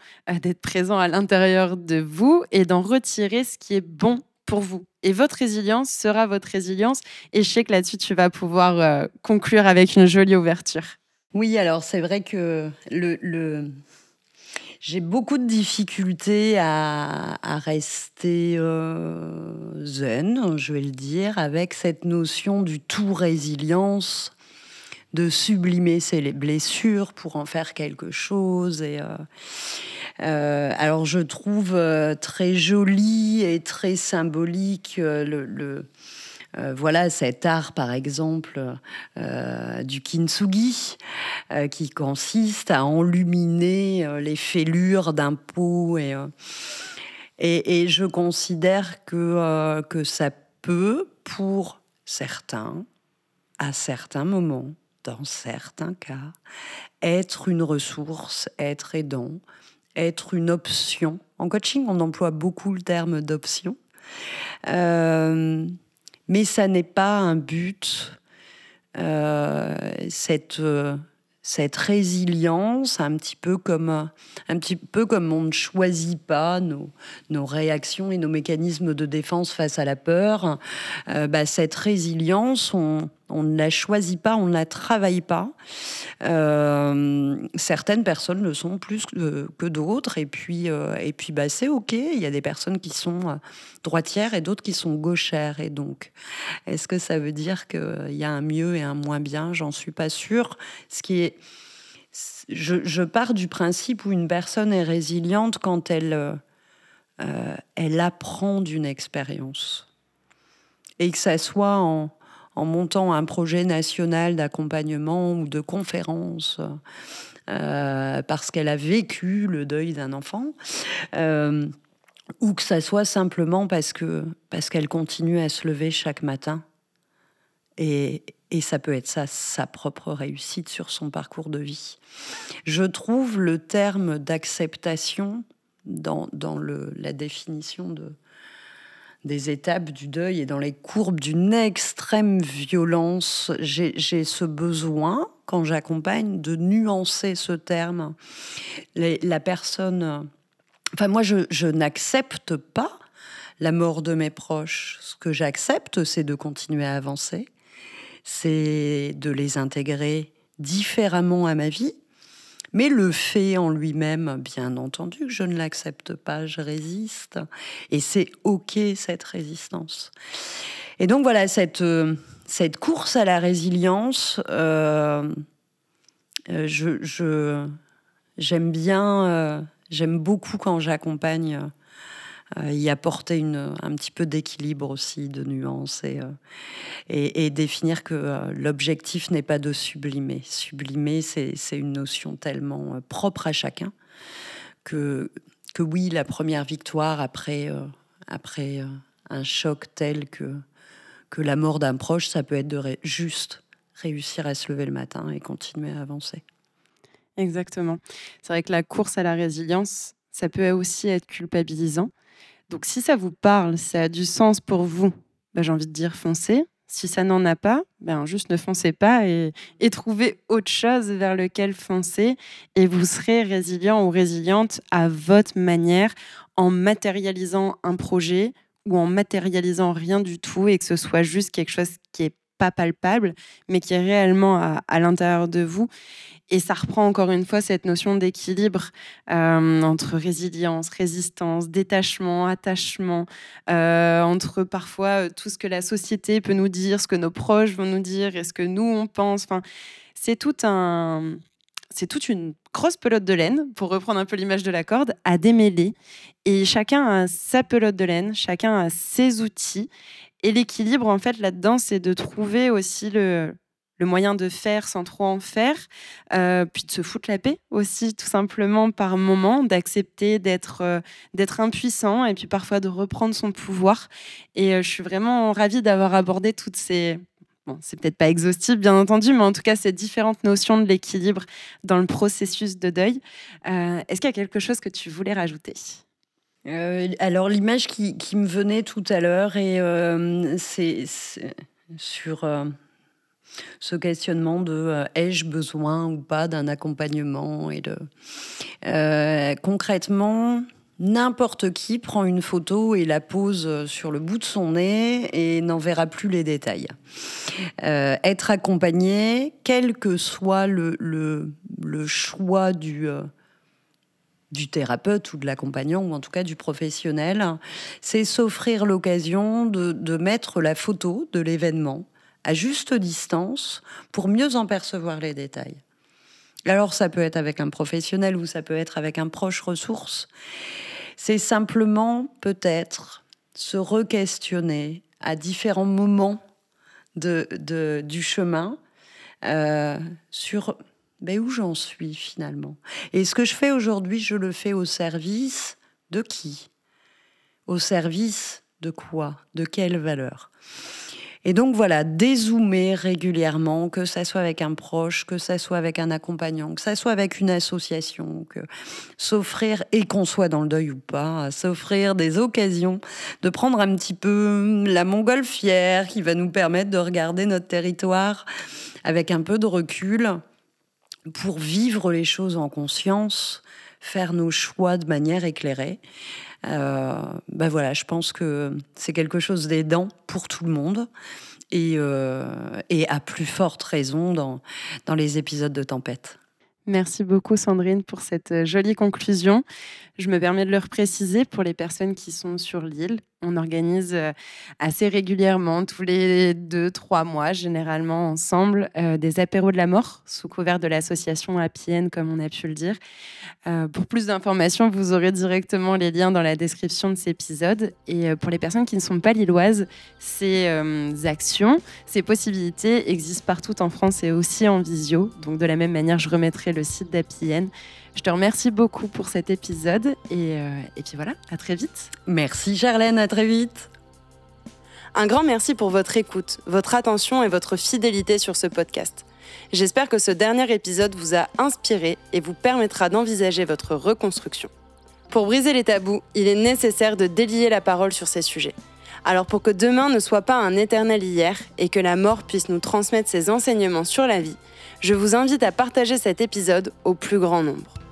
d'être présent à l'intérieur de vous et d'en retirer ce qui est bon pour vous. Et votre résilience sera votre résilience. Et je sais que là-dessus, tu vas pouvoir conclure avec une jolie ouverture. Oui, alors c'est vrai que le, le, j'ai beaucoup de difficultés à, rester euh, zen, je vais le dire, avec cette notion du tout résilience, de sublimer ses blessures pour en faire quelque chose. Et, euh, euh, alors je trouve très joli et très symbolique le euh, voilà cet art, par exemple, euh, du kintsugi, euh, qui consiste à enluminer les fêlures d'un pot. Et, je considère que, que ça peut, pour certains, à certains moments, dans certains cas, être une ressource, être aidant, être une option. En coaching, on emploie beaucoup le terme d'option. Mais ça n'est pas un but. Euh, cette, euh, cette résilience, un petit peu comme un petit peu comme on ne choisit pas nos, nos réactions et nos mécanismes de défense face à la peur, euh, bah, cette résilience, on, on ne la choisit pas, on ne la travaille pas. Euh, certaines personnes le sont plus que, d'autres, et puis, euh, puis bah, c'est OK. Il y a des personnes qui sont euh, droitières et d'autres qui sont gauchères. Et donc, est-ce que ça veut dire qu'il y a un mieux et un moins bien? J'en suis pas sûre. Ce qui est, je, je, pars du principe où une personne est résiliente quand elle, elle apprend d'une expérience. Et que ça soit en, en montant un projet national d'accompagnement ou de conférence. Euh, parce qu'elle a vécu le deuil d'un enfant, euh, ou que ça soit simplement parce que parce qu'elle continue à se lever chaque matin. Et, et ça peut être ça, sa propre réussite sur son parcours de vie. Je trouve le terme d'acceptation dans, dans le, la définition de, des étapes du deuil et dans les courbes d'une extrême violence, j'ai ce besoin, quand j'accompagne, de nuancer ce terme. la personne... Enfin, moi, je, je n'accepte pas la mort de mes proches. Ce que j'accepte, c'est de continuer à avancer, c'est de les intégrer différemment à ma vie, mais le fait en lui-même, bien entendu, que je ne l'accepte pas, je résiste. Et c'est OK cette résistance. Et donc voilà, cette, euh, cette course à la résilience, euh, euh, je, j'aime bien, j'aime beaucoup quand j'accompagne y apporter une, un petit peu d'équilibre aussi, de nuance et, euh, et, définir que euh, l'objectif n'est pas de sublimer. Sublimer, c'est une notion tellement propre à chacun que, que oui, la première victoire après, après un choc tel que, que la mort d'un proche, ça peut être de juste réussir à se lever le matin et continuer à avancer. Exactement. C'est vrai que la course à la résilience, ça peut aussi être culpabilisant. Donc si ça vous parle, ça a du sens pour vous, bah, j'ai envie de dire foncez. Si ça n'en a pas, ben juste ne foncez pas et, trouvez autre chose vers lequel foncer et vous serez résilient ou résiliente à votre manière en matérialisant un projet ou en matérialisant rien du tout et que ce soit juste quelque chose qui est pas palpable mais qui est réellement à l'intérieur de vous. Et ça reprend encore une fois cette notion d'équilibre euh, entre résilience, résistance, détachement, attachement, euh, entre parfois euh, tout ce que la société peut nous dire, ce que nos proches vont nous dire et ce que nous on pense. Enfin, c'est tout un, c'est toute une grosse pelote de laine, pour reprendre un peu l'image de la corde, à démêler. Et chacun a sa pelote de laine, chacun a ses outils. Et l'équilibre, en fait, là-dedans, c'est de trouver aussi le, le moyen de faire sans trop en faire, euh, puis de se foutre la paix aussi, tout simplement par moment, d'accepter d'être euh, impuissant et puis parfois de reprendre son pouvoir. Et euh, je suis vraiment ravie d'avoir abordé toutes ces Bon, c'est peut-être pas exhaustif, bien entendu, mais en tout cas, ces différentes notions de l'équilibre dans le processus de deuil. Est-ce qu'il y a quelque chose que tu voulais rajouter? Alors, l'image qui, qui, me venait tout à l'heure, et c'est sur ce questionnement de euh, ai-je besoin ou pas d'un accompagnement et de euh, concrètement n'importe qui prend une photo et la pose sur le bout de son nez et n'en verra plus les détails. Euh, être accompagné, quel que soit le, le, choix du du thérapeute ou de l'accompagnant, ou en tout cas du professionnel, c'est s'offrir l'occasion de, de, mettre la photo de l'événement à juste distance pour mieux en percevoir les détails. Alors ça peut être avec un professionnel ou ça peut être avec un proche ressource. C'est simplement peut-être se re-questionner à différents moments de, du chemin euh, sur ben, où j'en suis finalement. Et ce que je fais aujourd'hui, je le fais au service de qui? Au service de quoi? De quelle valeur? Et donc voilà, dézoomer régulièrement, que ça soit avec un proche, que ça soit avec un accompagnant, que ça soit avec une association, que s'offrir, et qu'on soit dans le deuil ou pas, s'offrir des occasions de prendre un petit peu la montgolfière qui va nous permettre de regarder notre territoire avec un peu de recul pour vivre les choses en conscience, faire nos choix de manière éclairée. Euh, ben voilà, je pense que c'est quelque chose d'aidant pour tout le monde et, euh, et à plus forte raison dans, dans les épisodes de tempête. Merci beaucoup Sandrine pour cette euh, jolie conclusion. Je me permets de le préciser pour les personnes qui sont sur l'île. On organise euh, assez régulièrement, tous les deux, trois mois, généralement ensemble, euh, des apéros de la mort sous couvert de l'association Appienne, comme on a pu le dire. Euh, pour plus d'informations, vous aurez directement les liens dans la description de cet épisode. Et pour les personnes qui ne sont pas lilloises, ces actions, ces possibilités existent partout en France et aussi en visio. Donc de la même manière, je remettrai le site d'Appienne je te remercie beaucoup pour cet épisode et, euh, et puis voilà, à très vite. Merci Charlène, à très vite. Un grand merci pour votre écoute, votre attention et votre fidélité sur ce podcast. J'espère que ce dernier épisode vous a inspiré et vous permettra d'envisager votre reconstruction. Pour briser les tabous, il est nécessaire de délier la parole sur ces sujets. Alors pour que demain ne soit pas un éternel hier et que la mort puisse nous transmettre ses enseignements sur la vie, je vous invite à partager cet épisode au plus grand nombre.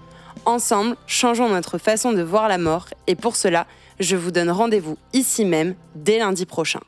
Ensemble, changeons notre façon de voir la mort et pour cela, je vous donne rendez-vous ici même dès lundi prochain.